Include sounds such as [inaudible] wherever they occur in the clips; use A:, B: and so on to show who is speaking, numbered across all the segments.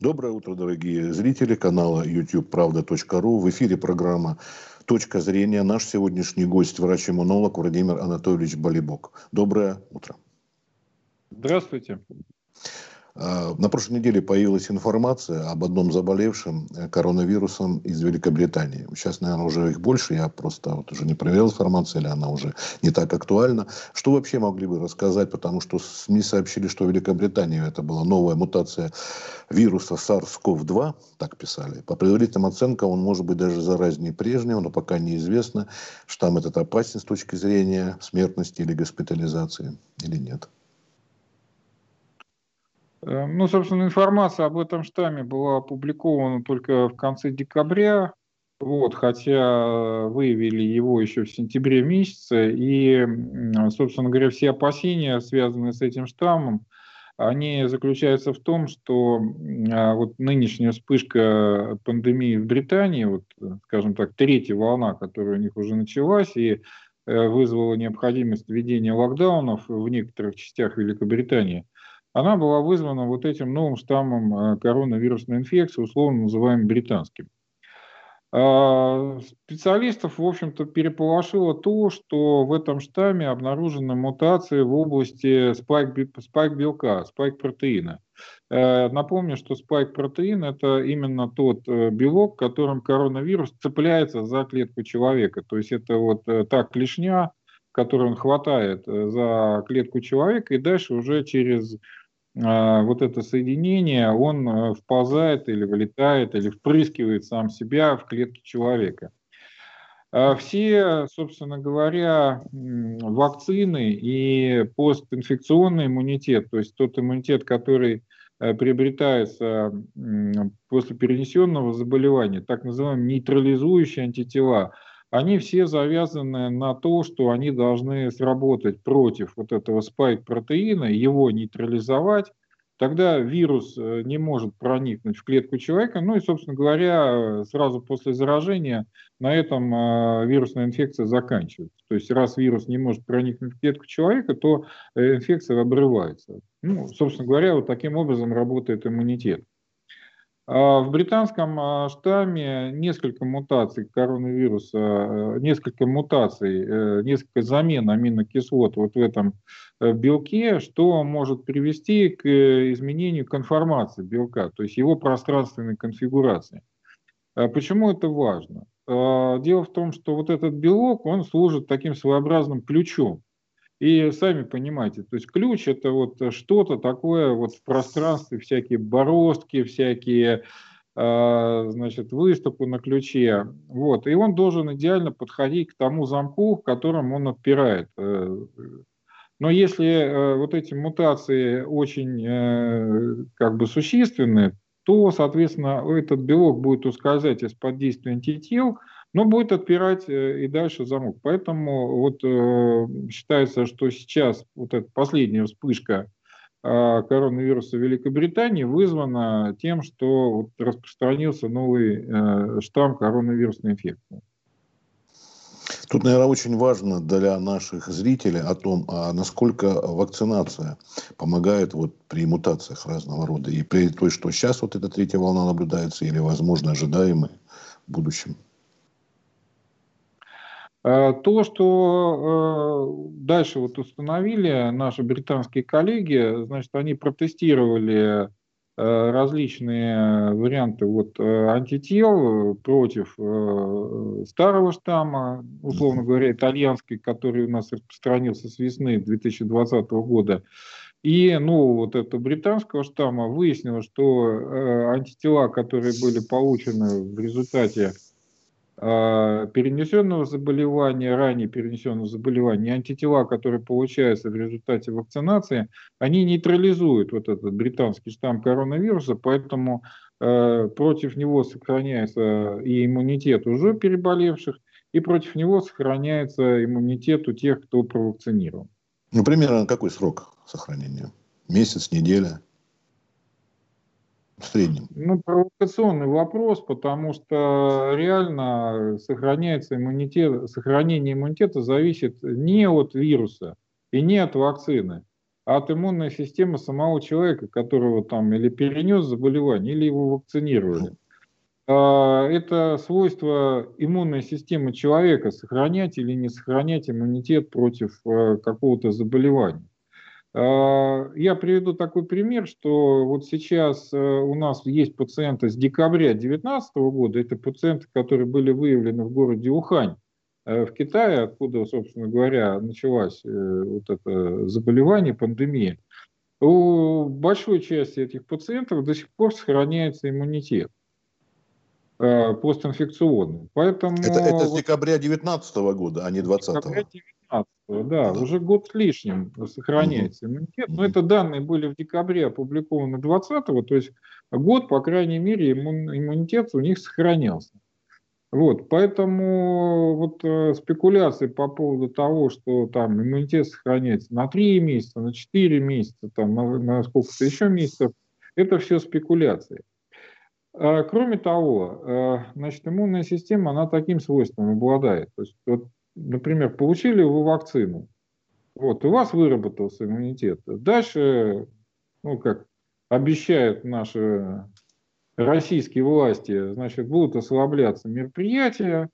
A: Доброе утро, дорогие зрители канала YouTube Правда.ру. В эфире программа «Точка зрения». Наш сегодняшний гость – врач-иммунолог Владимир Анатольевич Болибок. Доброе утро.
B: Здравствуйте.
A: А, на прошлой неделе появилась информация об одном заболевшем э, коронавирусом из Великобритании. Сейчас, наверное, уже их больше. Я просто вот уже не проверил информацию, или она уже не так актуальна. Что вообще могли бы рассказать? Потому что СМИ сообщили, что в Великобритании это была новая мутация вируса SARS-CoV-2, так писали. По предварительным оценкам он может быть даже заразнее прежнего, но пока неизвестно, штамм этот опасен с точки зрения смертности или госпитализации или нет.
B: Э, ну, собственно, информация об этом штамме была опубликована только в конце декабря, вот, хотя выявили его еще в сентябре месяце, и, собственно говоря, все опасения, связанные с этим штаммом, они заключаются в том, что а, вот нынешняя вспышка пандемии в Британии, вот, скажем так, третья волна, которая у них уже началась, и э, вызвала необходимость введения локдаунов в некоторых частях Великобритании – она была вызвана вот этим новым штаммом э, коронавирусной инфекции, условно называемым британским. А, специалистов, в общем-то, переполошило то, что в этом штамме обнаружены мутации в области спайк, спайк белка, спайк протеина. Э, напомню, что спайк протеин – это именно тот э, белок, которым коронавирус цепляется за клетку человека. То есть это вот та клешня, которую он хватает за клетку человека, и дальше уже через вот это соединение, он э, вползает или вылетает, или впрыскивает сам себя в клетки человека. А все, собственно говоря, вакцины и постинфекционный иммунитет, то есть тот иммунитет, который э, приобретается после перенесенного заболевания, так называемые нейтрализующие антитела – они все завязаны на то, что они должны сработать против вот этого спайк-протеина, его нейтрализовать, тогда вирус э, не может проникнуть в клетку человека, ну и, собственно говоря, сразу после заражения на этом э, вирусная инфекция заканчивается. То есть раз вирус не может проникнуть в клетку человека, то э, инфекция обрывается. Ну, собственно говоря, вот таким образом работает иммунитет. А в британском а, штамме несколько мутаций коронавируса, э, несколько мутаций, э, несколько замен аминокислот вот в этом э, белке, что может привести к изменению конформации белка, то есть его пространственной конфигурации. А почему это важно? Дело в том, что вот этот белок, он служит таким своеобразным ключом и сами понимаете, то есть ключ это вот что-то такое вот в пространстве, всякие бороздки, всякие э, значит, выступы на ключе. Вот. И он должен идеально подходить к тому замку, в котором он отпирает. Э, но если э, вот эти мутации очень э, как бы существенны, то, соответственно, этот белок будет ускользать из-под действия антител, но будет отпирать э, и дальше замок. Поэтому вот э, считается, что сейчас вот эта последняя вспышка э, коронавируса в Великобритании вызвана тем, что вот распространился новый штамм коронавирусной инфекции.
A: Тут, наверное, очень важно для наших зрителей о том, а насколько вакцинация помогает вот при мутациях разного рода. И при той, что сейчас вот эта третья волна наблюдается, или, возможно, ожидаемая в будущем.
B: Э, то, что э, дальше вот установили наши британские коллеги, значит, они протестировали э, различные варианты вот, антител против старого штамма, условно говоря, итальянский, который у нас распространился с весны 2020 года, и ну, вот этого британского штамма выяснилось, что антитела, которые были получены в результате перенесенного заболевания, ранее перенесенного заболевания, антитела, которые получаются в результате вакцинации, они нейтрализуют вот этот британский штамм коронавируса, поэтому э, против него сохраняется и иммунитет уже переболевших, и против него сохраняется иммунитет у тех, кто провакцинирован.
A: Ну, примерно какой срок сохранения? Месяц, неделя?
B: В среднем? Ну, провокационный вопрос, потому что реально сохраняется иммунитет, сохранение иммунитета зависит не от вируса и не от вакцины, а от иммунной системы самого человека, которого там или перенес заболевание, или его вакцинировали. А, это свойство иммунной системы человека сохранять или не сохранять иммунитет против э, какого-то заболевания. А, я приведу такой пример, что вот сейчас э, у нас есть пациенты с декабря 2019 года, это пациенты, которые были выявлены в городе Ухань э, в Китае, откуда, собственно говоря, началось вот это заболевание, пандемия. У большой части этих пациентов до сих пор сохраняется иммунитет. Э, постинфекционный. Поэтому...
A: Это, это с декабря 2019 года, а не 2020. Декабря
B: 19 да, уже год с лишним сохраняется иммунитет. Но это данные были в декабре опубликованы 20 то есть год, по крайней мере, иммун, иммунитет у них сохранялся. Вот, поэтому вот э, спекуляции по поводу того, что там иммунитет сохраняется на 3 месяца, на 4 месяца, там, на, на сколько-то еще месяцев, это все спекуляции. А, кроме того, а, значит, иммунная система, она таким свойством обладает. То есть, вот, например, получили вы вакцину, вот, у вас выработался иммунитет. Дальше, ну, как обещают наши российские власти, значит, будут ослабляться мероприятия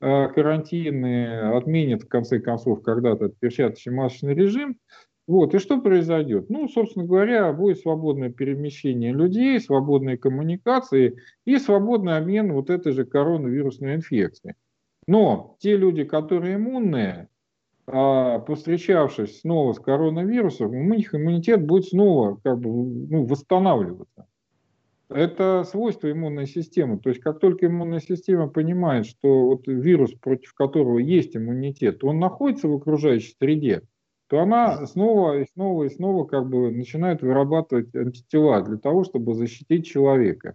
B: а, карантинные, отменят, в конце концов, когда-то перчаточный масочный режим, вот, и что произойдет? Ну, собственно говоря, будет свободное перемещение людей, свободные коммуникации и свободный обмен вот этой же коронавирусной инфекцией. Но те люди, которые иммунные, а, повстречавшись снова с коронавирусом, у них иммунитет будет снова как бы, ну, восстанавливаться. Это свойство иммунной системы. То есть как только иммунная система понимает, что вот вирус, против которого есть иммунитет, он находится в окружающей среде, то она снова и снова и снова как бы начинает вырабатывать антитела для того, чтобы защитить человека.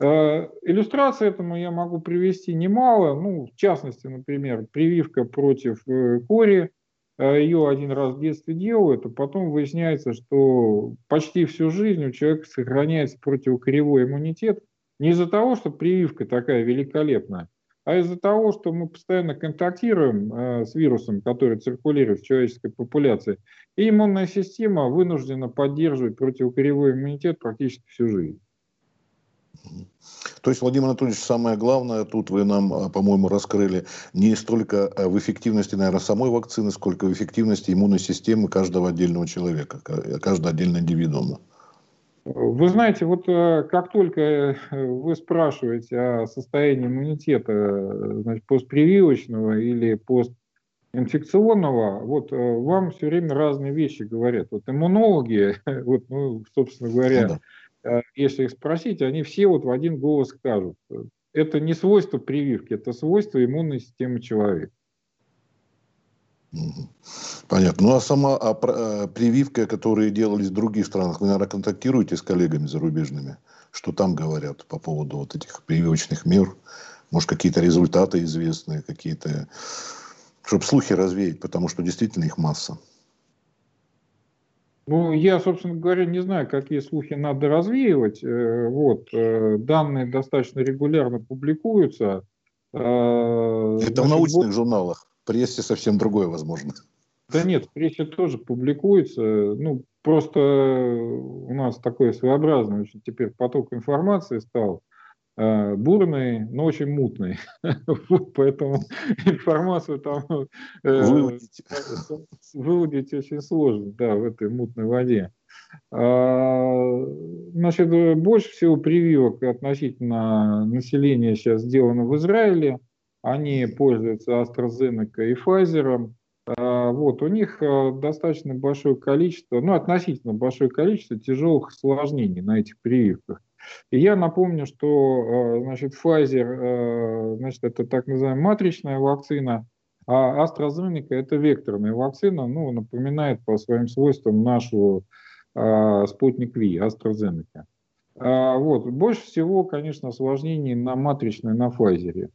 B: Э, иллюстрации этому я могу привести немало. Ну, в частности, например, прививка против э, кори. Э, Ее один раз в детстве делают, а потом выясняется, что почти всю жизнь у человека сохраняется противокоревой иммунитет. Не из-за того, что прививка такая великолепная, а из-за того, что мы постоянно контактируем с вирусом, который циркулирует в человеческой популяции, и иммунная система вынуждена поддерживать противокоревой иммунитет практически всю жизнь.
A: То есть, Владимир Анатольевич, самое главное, тут вы нам, э, по-моему, раскрыли не столько э, в эффективности, наверное, самой вакцины, сколько в эффективности иммунной системы каждого отдельного человека, каждого отдельного индивидуума.
B: Вы знаете, вот э, как только э, вы спрашиваете о состоянии иммунитета э, значит, постпрививочного или постинфекционного, вот вам все время разные вещи говорят. Вот иммунологи, [laughs] вот, ну, собственно говоря, ну да. Если их спросить, они все вот в один голос скажут. Это не свойство прививки, это свойство иммунной системы человека.
A: Понятно. Ну а сама а, а, прививка, которые делались в других странах, вы, наверное, контактируете с коллегами зарубежными? Что там говорят по поводу вот этих прививочных мер? Может, какие-то результаты известные, какие-то... Чтобы слухи развеять, потому что действительно их масса.
B: Ну, я, собственно говоря, не знаю, какие слухи надо развеивать. Э, вот, э, данные достаточно регулярно публикуются.
A: Э, Это Значит, в научных вот... журналах прессе совсем другое возможно.
B: Да нет, в прессе тоже публикуется. Ну, просто у нас такой своеобразный очень теперь поток информации стал э, бурный, но очень мутный. [laughs] Поэтому информацию там э, выудить. выудить очень сложно, да, в этой мутной воде. А, значит, больше всего прививок относительно населения сейчас сделано в Израиле. Они пользуются AstraZeneca и Pfizer. А, вот, у них а, достаточно большое количество, ну, относительно большое количество тяжелых осложнений на этих прививках. И я напомню, что а, значит, Pfizer значит, это так называемая матричная вакцина, а AstraZeneca это векторная вакцина, ну, напоминает по своим свойствам нашу спутник Ви, AstraZeneca. Вот. Больше всего, конечно, осложнений на матричной на Pfizer.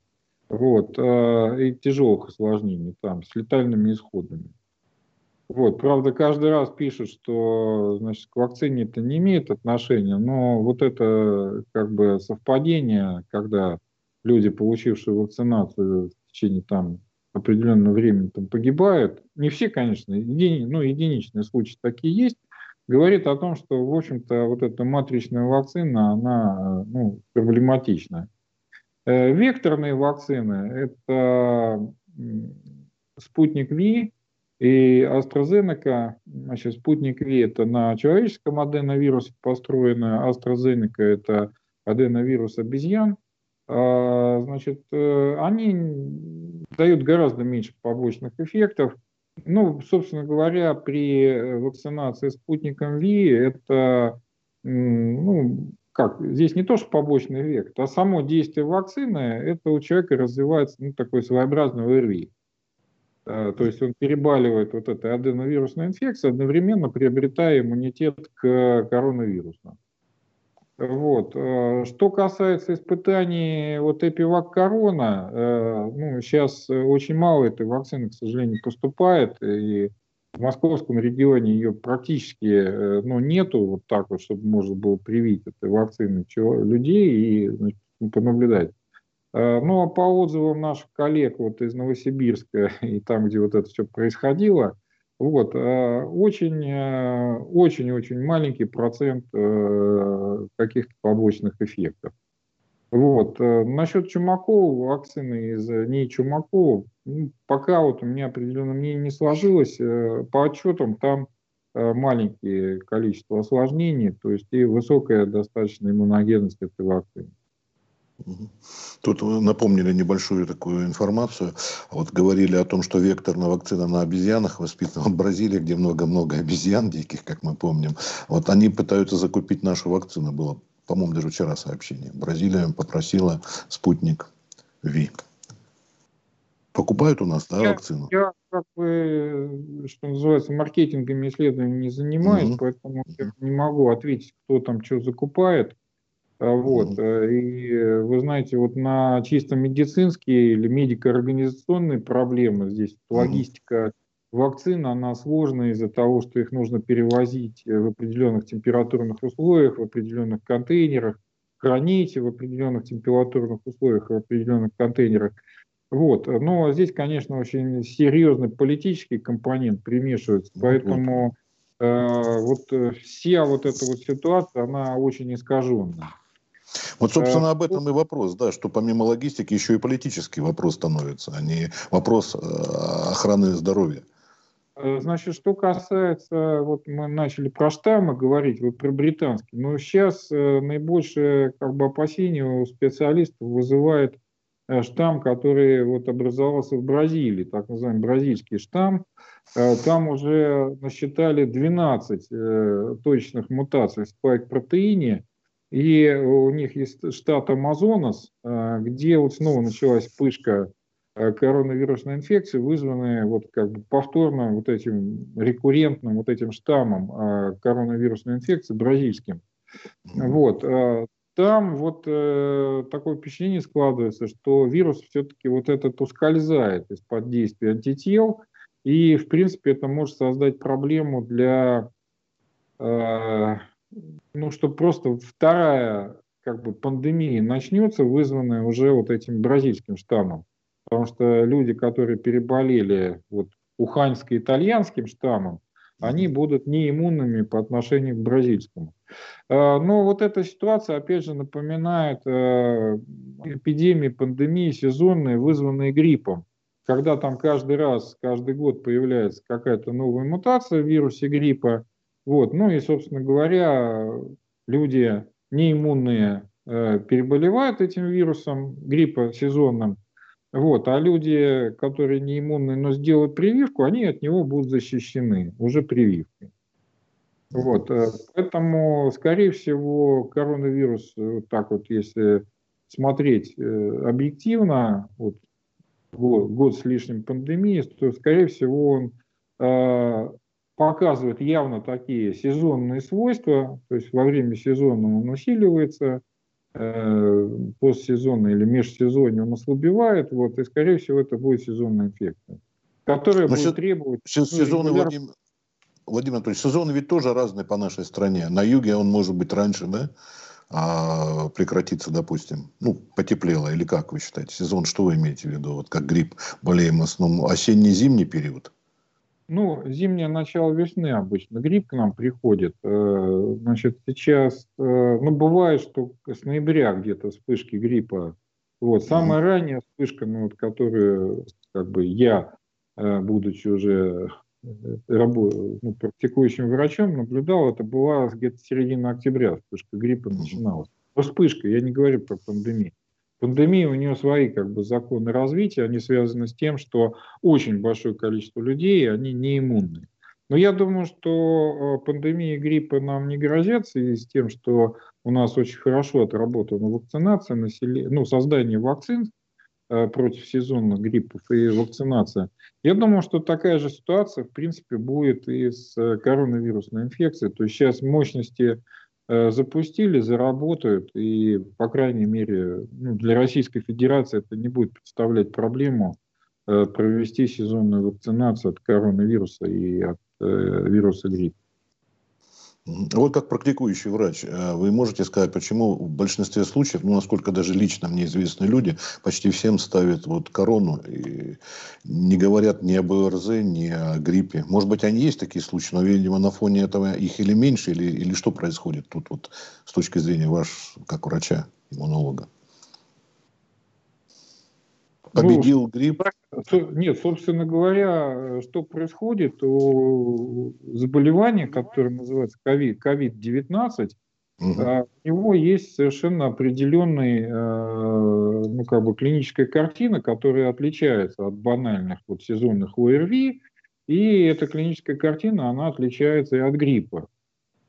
B: Вот, э, и тяжелых осложнений там, с летальными исходами. Вот, правда, каждый раз пишут, что значит, к вакцине это не имеет отношения, но вот это как бы совпадение, когда люди, получившие вакцинацию в течение там определенное время там погибают, не все, конечно, еди, ну, единичные случаи такие есть, говорит о том, что, в общем-то, вот эта матричная вакцина, она ну, проблематична. Э, векторные вакцины – это спутник Ви и AstraZeneca. Значит, спутник Ви – это на человеческом аденовирусе построено, AstraZeneca – это аденовирус обезьян. А, значит, э, они дают гораздо меньше побочных эффектов. Ну, собственно говоря, при э, вакцинации спутником ВИ это, ну, как, здесь не то, что побочный эффект, а само действие вакцины, это у человека развивается ну, такой своеобразный ОРВИ. Э, то есть он перебаливает вот этой аденовирусной инфекцией, одновременно приобретая иммунитет к коронавирусу. Вот. Э, что касается испытаний вот Эпивак Корона, э, ну, сейчас очень мало этой вакцины, к сожалению, поступает, и в московском регионе ее практически э, ну, нету вот так вот, чтобы можно было привить этой вакцины людей и значит, понаблюдать. Ну, а по отзывам наших коллег вот из Новосибирска [laughs] и там, где вот это все происходило, вот, очень-очень-очень э, маленький процент э, каких-то побочных эффектов. Вот. Э, насчет Чумакова, вакцины из НИИ Чумакова, ну, пока вот у меня определенно мнение не сложилось. По отчетам там маленькие количество осложнений, то есть и высокая достаточно иммуногенность этой вакцины.
A: Тут напомнили небольшую такую информацию. Вот говорили о том, что векторная вакцина на обезьянах воспитана в Бразилии, где много-много обезьян диких, как мы помним. Вот они пытаются закупить нашу вакцину. Было, по-моему, даже вчера сообщение. Бразилия попросила спутник ВИ. Покупают у нас, да,
B: я,
A: вакцину?
B: Я, как бы, что называется, маркетингами исследованиями не занимаюсь, угу. поэтому я не могу ответить, кто там что закупает. А, вот. Э, и э, вы знаете, вот на чисто медицинские или медико-организационные проблемы здесь логистика вакцин, она сложная из-за того, что их нужно перевозить э, в определенных температурных условиях, в определенных контейнерах, хранить в определенных температурных условиях, в определенных контейнерах. Вот. Но здесь, конечно, очень серьезный политический компонент примешивается, поэтому э, вот вся вот эта вот ситуация, она очень искаженная.
A: Вот, собственно, об этом и вопрос, да, что помимо логистики еще и политический вопрос становится, а не вопрос э, охраны здоровья.
B: Э, значит, что касается, вот мы начали про штаммы говорить, вы про британский, но сейчас э, наибольшее как бы опасение у специалистов вызывает штамм, который вот образовался в Бразилии, так называемый бразильский штамм. Там уже насчитали 12 точных мутаций в спайк-протеине, и у них есть штат Амазонас, а, где вот снова началась вспышка а, коронавирусной инфекции, вызванная вот как бы повторно вот этим рекуррентным вот этим штаммом а, коронавирусной инфекции бразильским. Вот. Там вот э, такое впечатление складывается, что вирус все-таки вот этот ускользает из-под действия антител, и, в принципе, это может создать проблему для э, ну, что просто вторая как бы пандемия начнется, вызванная уже вот этим бразильским штаммом. Потому что люди, которые переболели вот уханьско-итальянским штаммом, они будут неиммунными по отношению к бразильскому. А, но вот эта ситуация, опять же, напоминает э, эпидемии, пандемии сезонные, вызванные гриппом. Когда там каждый раз, каждый год появляется какая-то новая мутация в вирусе гриппа, вот. Ну и, собственно говоря, люди неиммунные э, переболевают этим вирусом гриппа сезонным, вот, а люди, которые не иммунные, но сделают прививку, они от него будут защищены уже прививкой. Вот, э, поэтому, скорее всего, коронавирус, э, вот так вот, если смотреть объективно, вот, год, год с лишним пандемии, то, скорее всего, он показывает явно такие сезонные свойства, то есть во время сезона он усиливается, э, постсезонно или межсезонье он ослабевает, вот, и, скорее всего, это будет сезонная инфекция, которая Но будет требовать...
A: Ну, сезоны, регуляр... Владимир, Владимир Анатольевич, сезоны ведь тоже разные по нашей стране. На юге он может быть раньше, да? а, прекратится, допустим, ну, потеплело, или как вы считаете? Сезон, что вы имеете в виду? Вот как грипп болеем в основном осенне-зимний период?
B: Ну, зимнее начало весны обычно грипп к нам приходит. Э, значит, сейчас, э, ну, бывает, что с ноября где-то вспышки гриппа. Вот, самая mm-hmm. ранняя вспышка, ну, вот, которую, как бы, я, э, будучи уже рабо- ну, практикующим врачом, наблюдал, это была где-то середина октября, вспышка гриппа начиналась. Вспышка, я не говорю про пандемию. Пандемия, у нее свои как бы, законы развития, они связаны с тем, что очень большое количество людей, они не иммунны. Но я думаю, что э, пандемия гриппа нам не грозит в связи с тем, что у нас очень хорошо отработана вакцинация, населения, ну, создание вакцин э, против сезонных гриппов и вакцинация. Я думаю, что такая же ситуация, в принципе, будет и с э, коронавирусной инфекцией. То есть сейчас мощности запустили, заработают, и, по крайней мере, ну, для Российской Федерации это не будет представлять проблему э, провести сезонную вакцинацию от коронавируса и от э, вируса гриппа.
A: Вот как практикующий врач, э, вы можете сказать, почему в большинстве случаев, ну, насколько даже лично мне известны люди, почти всем ставят вот корону и не говорят ни об ОРЗ, ни о гриппе. Может быть, они есть такие случаи, но, видимо, на фоне этого их или меньше, или, или что происходит тут вот с точки зрения ваш, как врача, иммунолога?
B: Победил ну, грипп? Нет, собственно говоря, что происходит у заболевания, которое называется COVID-19, угу. у него есть совершенно определенная ну, как бы клиническая картина, которая отличается от банальных вот, сезонных ОРВИ, и эта клиническая картина, она отличается и от гриппа.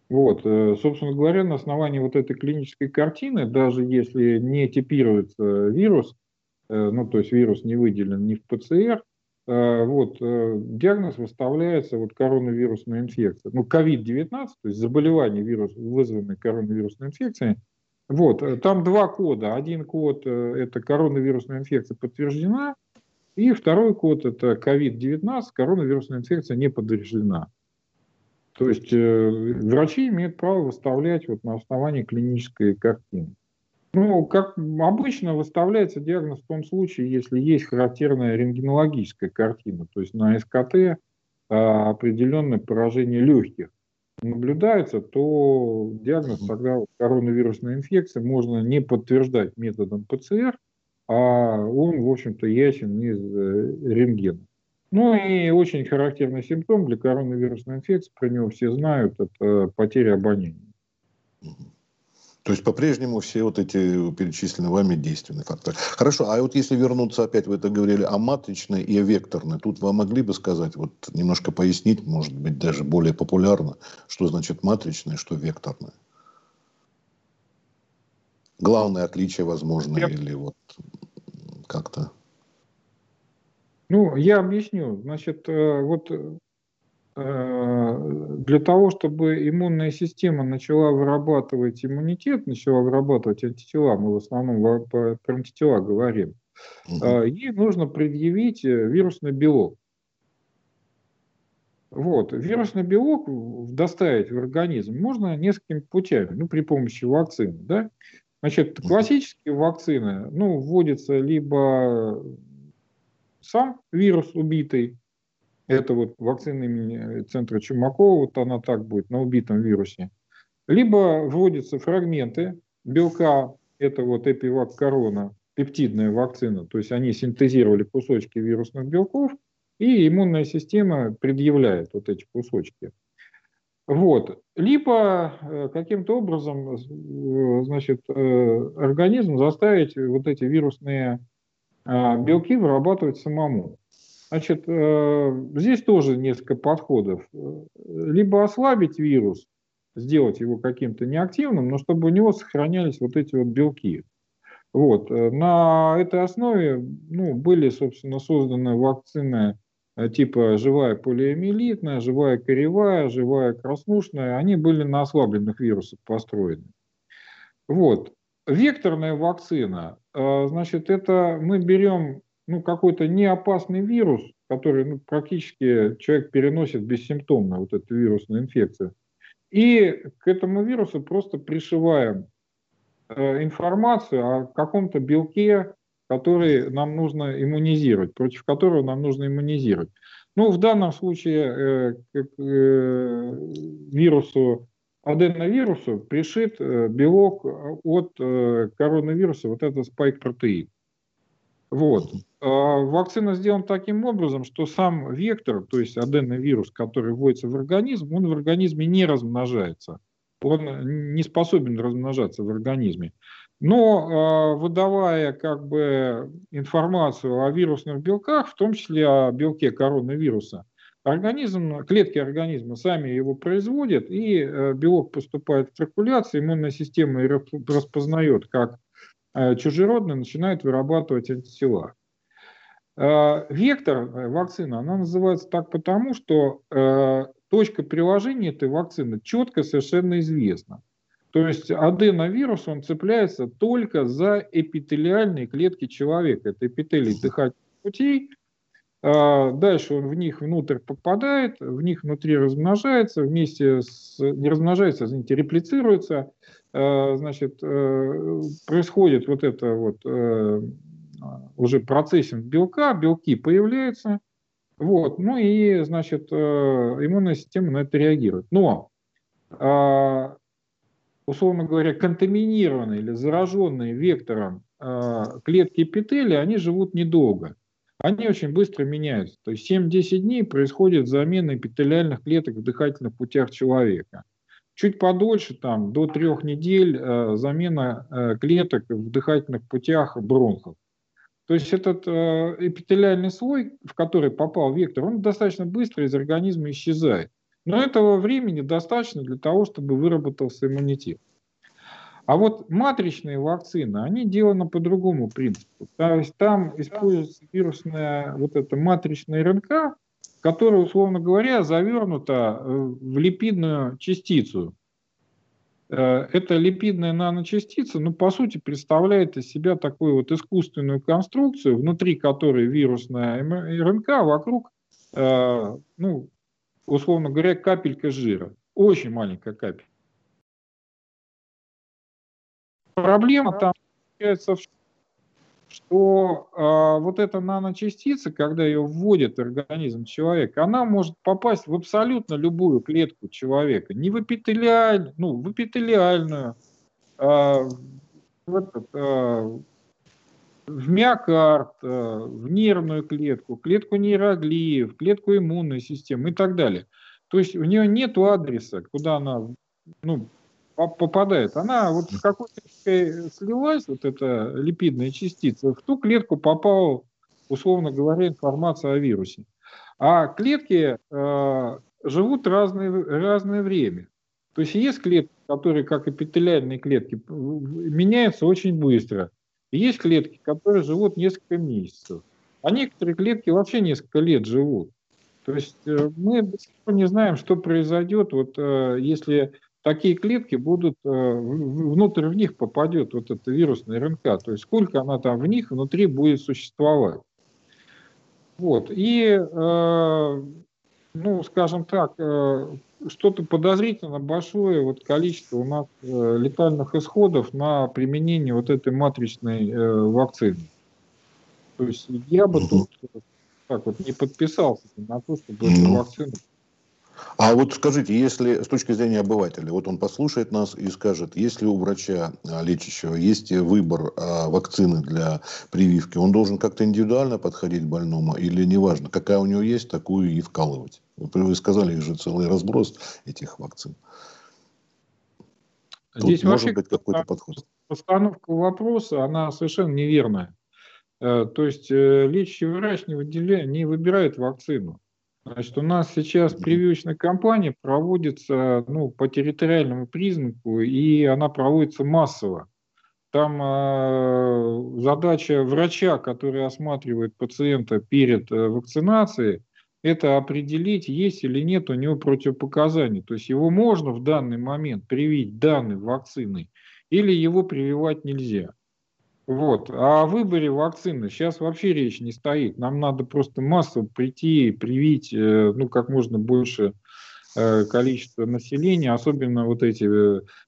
B: Вот, э, собственно говоря, на основании вот этой клинической картины, даже если не типируется вирус, Э, ну, то есть вирус не выделен ни в ПЦР, э, вот, э, диагноз выставляется вот коронавирусная инфекция. Ну, COVID-19, то есть заболевание, вирус, вызванное коронавирусной инфекцией, вот, там два кода. Один код – это коронавирусная инфекция подтверждена, и второй код – это COVID-19, коронавирусная инфекция не подтверждена. То есть э, врачи имеют право выставлять вот на основании клинической картины. Ну, как обычно выставляется диагноз в том случае, если есть характерная рентгенологическая картина, то есть на СКТ а, определенное поражение легких наблюдается, то диагноз тогда коронавирусная инфекция можно не подтверждать методом ПЦР, а он, в общем-то, ясен из э, рентгена. Ну и очень характерный симптом для коронавирусной инфекции, про него все знают, это потеря обоняния.
A: То есть по-прежнему все вот эти перечисленные вами действенные факторы. Хорошо, а вот если вернуться опять, вы это говорили о матричной и о векторной, тут вы могли бы сказать, вот немножко пояснить, может быть, даже более популярно, что значит матричная, что векторная? Главное отличие, возможно, я... или вот как-то?
B: Ну, я объясню. Значит, э, вот Э, для того, чтобы иммунная система начала вырабатывать иммунитет, начала вырабатывать антитела, мы в основном про антитела говорим, угу. ей нужно предъявить э, вирусный белок. Вот. Вирусный белок доставить в организм можно несколькими путями, ну, при помощи вакцины. Да? Значит, классические вакцины, ну, вводится либо сам вирус убитый, это вот вакцина имени центра Чумакова, вот она так будет, на убитом вирусе. Либо вводятся фрагменты белка, это вот эпивак корона, пептидная вакцина, то есть они синтезировали кусочки вирусных белков, и иммунная система предъявляет вот эти кусочки. Вот. Либо э, каким-то образом э, значит, э, организм заставить вот эти вирусные белки вырабатывать самому. Значит, э, здесь тоже несколько подходов. Либо ослабить вирус, сделать его каким-то неактивным, но чтобы у него сохранялись вот эти вот белки. Вот. Э, на этой основе ну, были, собственно, созданы вакцины э, типа живая полиомиелитная, живая коревая, живая краснушная. Они были на ослабленных вирусах построены. Вот. Векторная вакцина, значит, это мы берем ну, какой-то неопасный вирус, который ну, практически человек переносит бессимптомно, вот эту вирусную инфекцию. И к этому вирусу просто пришиваем информацию о каком-то белке, который нам нужно иммунизировать, против которого нам нужно иммунизировать. Ну, в данном случае э, к э, вирусу, аденовирусу пришит э, белок от э, коронавируса, вот это спайк-протеин. Вот. А вакцина сделана таким образом, что сам вектор, то есть аденовирус, который вводится в организм, он в организме не размножается. Он не способен размножаться в организме. Но э, выдавая как бы информацию о вирусных белках, в том числе о белке коронавируса, организм, клетки организма сами его производят, и э, белок поступает в циркуляцию, иммунная система распознает как э, чужеродный, начинает вырабатывать антитела. Вектор вакцины, она называется так потому, что точка приложения этой вакцины четко совершенно известна. То есть аденовирус, он цепляется только за эпителиальные клетки человека. Это эпителий дыхательных путей. А дальше он в них внутрь попадает, в них внутри размножается, вместе с... не размножается, извините, реплицируется. А, значит, э, происходит вот это вот э, уже процессинг белка, белки появляются. Вот, ну и, значит, э, иммунная система на это реагирует. Но а, условно говоря, контаминированные или зараженные вектором клетки эпителия, они живут недолго. Они очень быстро меняются. То есть 7-10 дней происходит замена эпителиальных клеток в дыхательных путях человека. Чуть подольше, там, до трех недель, э, замена э, клеток в дыхательных путях бронхов. То есть этот э, эпителиальный слой, в который попал вектор, он достаточно быстро из организма исчезает. Но этого времени достаточно для того, чтобы выработался иммунитет. А вот матричные вакцины, они деланы по другому принципу. То есть там используется вирусная вот эта матричная РНК, которая, условно говоря, завернута э, в липидную частицу. Э, эта липидная наночастица, ну, по сути, представляет из себя такую вот искусственную конструкцию, внутри которой вирусная РНК, вокруг, э, ну, условно говоря, капелька жира. Очень маленькая капелька. Проблема там заключается в что э, вот эта наночастица, когда ее вводит в организм человека, она может попасть в абсолютно любую клетку человека, не в эпителиальную, ну, в эпителиальную, э, в, этот, э, в миокард, э, в нервную клетку, клетку нейроглиев, клетку иммунной системы и так далее. То есть у нее нет адреса, куда она ну, попадает. Она вот в какой-то слилась, вот эта липидная частица, в ту клетку попала, условно говоря, информация о вирусе. А клетки э, живут разное, разное время. То есть есть клетки, которые, как эпителиальные клетки, меняются очень быстро – есть клетки, которые живут несколько месяцев, а некоторые клетки вообще несколько лет живут. То есть э, мы до сих пор не знаем, что произойдет, вот, э, если такие клетки будут, э, внутрь в них попадет вот эта вирусная РНК, то есть сколько она там в них внутри будет существовать. Вот. И, ну, скажем так, что-то подозрительно большое вот количество у нас э, летальных исходов на применение вот этой матричной э, вакцины. То есть я бы тут так вот не подписался на то, чтобы эту вакцину
A: а вот скажите, если с точки зрения обывателя, вот он послушает нас и скажет, если у врача а, лечащего есть выбор а, вакцины для прививки, он должен как-то индивидуально подходить к больному или неважно, какая у него есть, такую и вкалывать? Вы сказали, же целый разброс этих вакцин.
B: Тут Здесь может быть какой-то подход. Постановка вопроса, она совершенно неверная. Э, то есть э, лечащий врач не, выделяет, не выбирает вакцину. Значит, у нас сейчас прививочная кампания проводится ну, по территориальному признаку, и она проводится массово. Там э, задача врача, который осматривает пациента перед э, вакцинацией, это определить, есть или нет у него противопоказаний. То есть его можно в данный момент привить данной вакциной, или его прививать нельзя. Вот. А о выборе вакцины сейчас вообще речь не стоит. Нам надо просто массово прийти, привить э, ну, как можно больше количество населения, особенно вот эти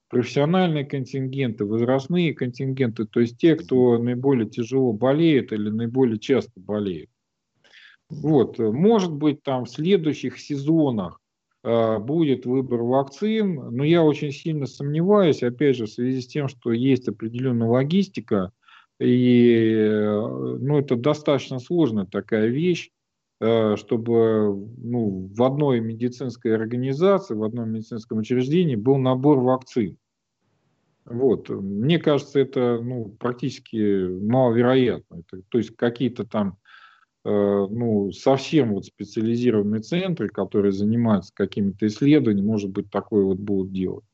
B: профессиональные контингенты, возрастные контингенты, то есть те, кто наиболее тяжело болеет или наиболее часто болеет. Вот, может быть, там в следующих сезонах э, будет выбор вакцин, но я очень сильно сомневаюсь, опять же, в связи с тем, что есть определенная логистика, и э, ну, это достаточно сложная такая вещь, э, чтобы ну, в одной медицинской организации, в одном медицинском учреждении был набор вакцин. Вот. Мне кажется, это ну, практически маловероятно. Это, то есть какие-то там Э, ну, совсем вот специализированные центры, которые занимаются какими-то исследованиями, может быть, такое вот будут делать.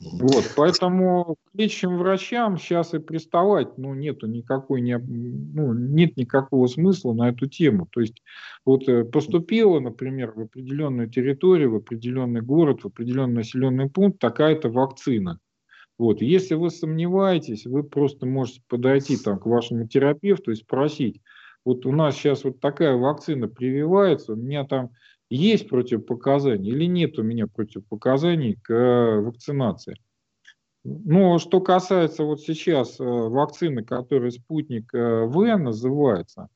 B: Вот, поэтому к лечащим врачам сейчас и приставать, ну, нету никакой, не, ну, нет никакого смысла на эту тему. То есть, вот э, поступила, например, в определенную территорию, в определенный город, в определенный населенный пункт такая-то вакцина. Вот, если вы сомневаетесь, вы просто можете подойти там к вашему терапевту и спросить, вот у нас сейчас вот такая вакцина прививается, у меня там есть противопоказания или нет у меня противопоказаний к э, вакцинации. Но что касается вот сейчас э, вакцины, которая спутник э, В называется,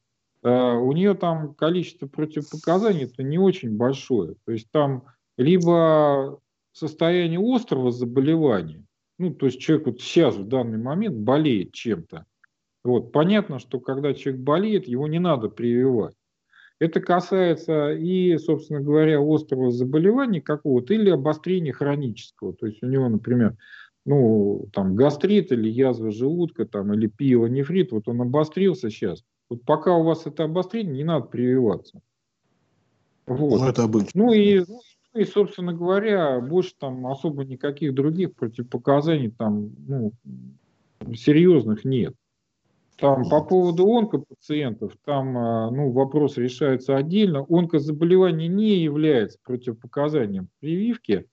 B: у нее там количество противопоказаний это не очень большое. То есть там либо состояние острого заболевания, ну то есть человек вот сейчас в данный момент болеет чем-то, вот. Понятно, что когда человек болеет, его не надо прививать. Это касается и, собственно говоря, острого заболевания какого-то или обострения хронического. То есть у него, например, ну, там, гастрит или язва желудка, там, или пиелонефрит, вот он обострился сейчас. Вот пока у вас это обострение, не надо прививаться. Вот. Ну, это обычно. Ну и, ну, и, собственно говоря, больше там особо никаких других противопоказаний там, ну, серьезных нет. Там по поводу онкопациентов, там а, ну, вопрос решается отдельно. Онкозаболевание не является противопоказанием прививки,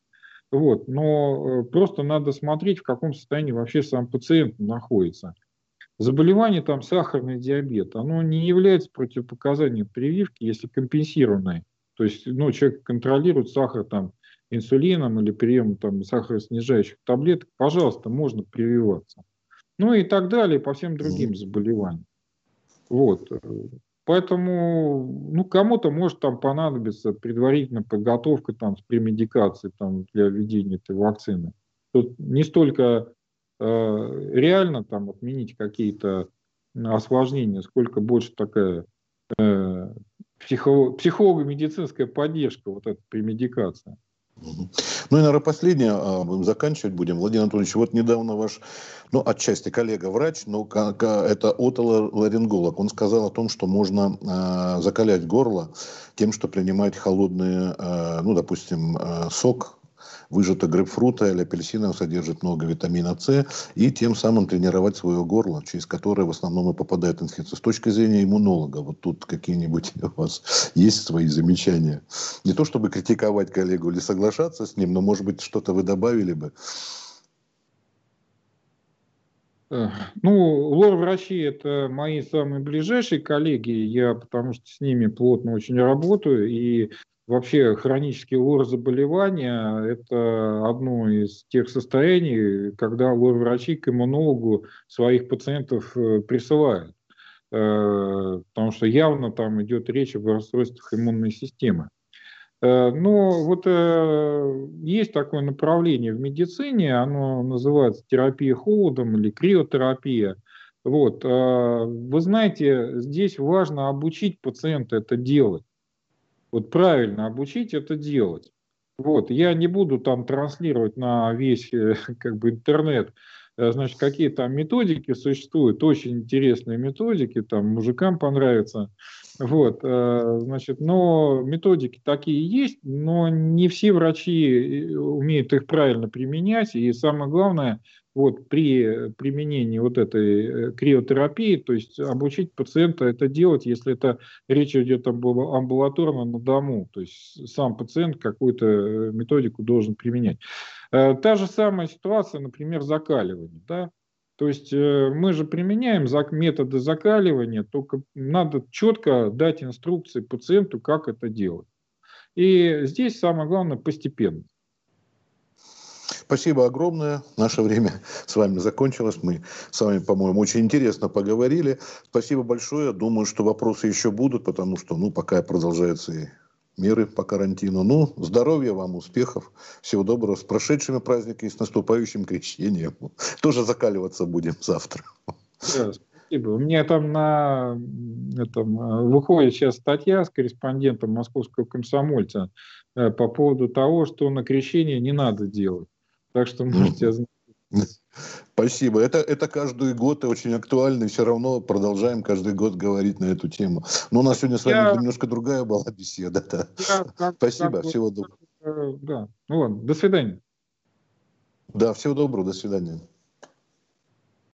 B: вот, но э, просто надо смотреть, в каком состоянии вообще сам пациент находится. Заболевание там сахарный диабет, оно не является противопоказанием прививки, если компенсированное. То есть ну, человек контролирует сахар там, инсулином или приемом там, сахароснижающих таблеток, пожалуйста, можно прививаться ну и так далее по всем другим заболеваниям. Вот. Поэтому, ну, кому-то может там понадобиться предварительная подготовка там с премедикацией там для введения этой вакцины. Тут не столько э, реально там отменить какие-то осложнения, сколько больше такая э, психо- психолого-медицинская поддержка, вот эта премедикация.
A: Ну и, наверное, последнее, а, будем заканчивать будем. Владимир Анатольевич, вот недавно ваш, ну, отчасти коллега-врач, но это отоларинголог, он сказал о том, что можно э, закалять горло тем, что принимать холодный, э, ну, допустим, сок выжато грейпфрута или апельсина содержит много витамина С, и тем самым тренировать свое горло, через которое в основном и попадает инфекция. С точки зрения иммунолога, вот тут какие-нибудь у вас есть свои замечания? Не то чтобы критиковать коллегу или соглашаться с ним, но, может быть, что-то вы добавили бы?
B: Ну, лор-врачи – это мои самые ближайшие коллеги, я потому что с ними плотно очень работаю, и Вообще хронические лор-заболевания – это одно из тех состояний, когда лор-врачи к иммунологу своих пациентов э, присылают. Э, потому что явно там идет речь об расстройствах иммунной системы. Э, но вот есть такое направление в медицине, оно называется терапия холодом или криотерапия. Вот. Вы знаете, здесь важно обучить пациента это делать. Вот правильно обучить это делать. Вот, я не буду там транслировать на весь э, [laughs] как бы интернет, э, значит, какие там методики существуют, очень интересные методики, там мужикам понравится. Вот, э, значит, но методики такие есть, но не все врачи умеют их правильно применять, и самое главное – вот при применении вот этой э, криотерапии, то есть обучить пациента это делать, если это речь идет об амбулаторно на дому, то есть сам пациент какую-то э, методику должен применять. Э, та же самая ситуация, например, закаливание, да, то есть мы же применяем методы закаливания, только надо четко дать инструкции пациенту, как это делать. И здесь самое главное постепенно.
A: Спасибо огромное. Наше время с вами закончилось. Мы с вами, по-моему, очень интересно поговорили. Спасибо большое. Думаю, что вопросы еще будут, потому что, ну, пока продолжаются и меры по карантину. Ну, здоровья вам, успехов, всего доброго, с прошедшими праздниками, с наступающим крещением. Тоже закаливаться будем завтра.
B: Спасибо. У меня там на этом, выходит сейчас статья с корреспондентом московского комсомольца э, по поводу того, что на крещение не надо делать. Так что можете
A: Спасибо. Это, это каждый год очень актуально, и все равно продолжаем каждый год говорить на эту тему. Но у нас сегодня с вами Я... немножко другая была беседа. Да. Я, как, Спасибо, как, всего доброго.
B: Э, да, ну ладно, до свидания.
A: Да, всего доброго, до свидания.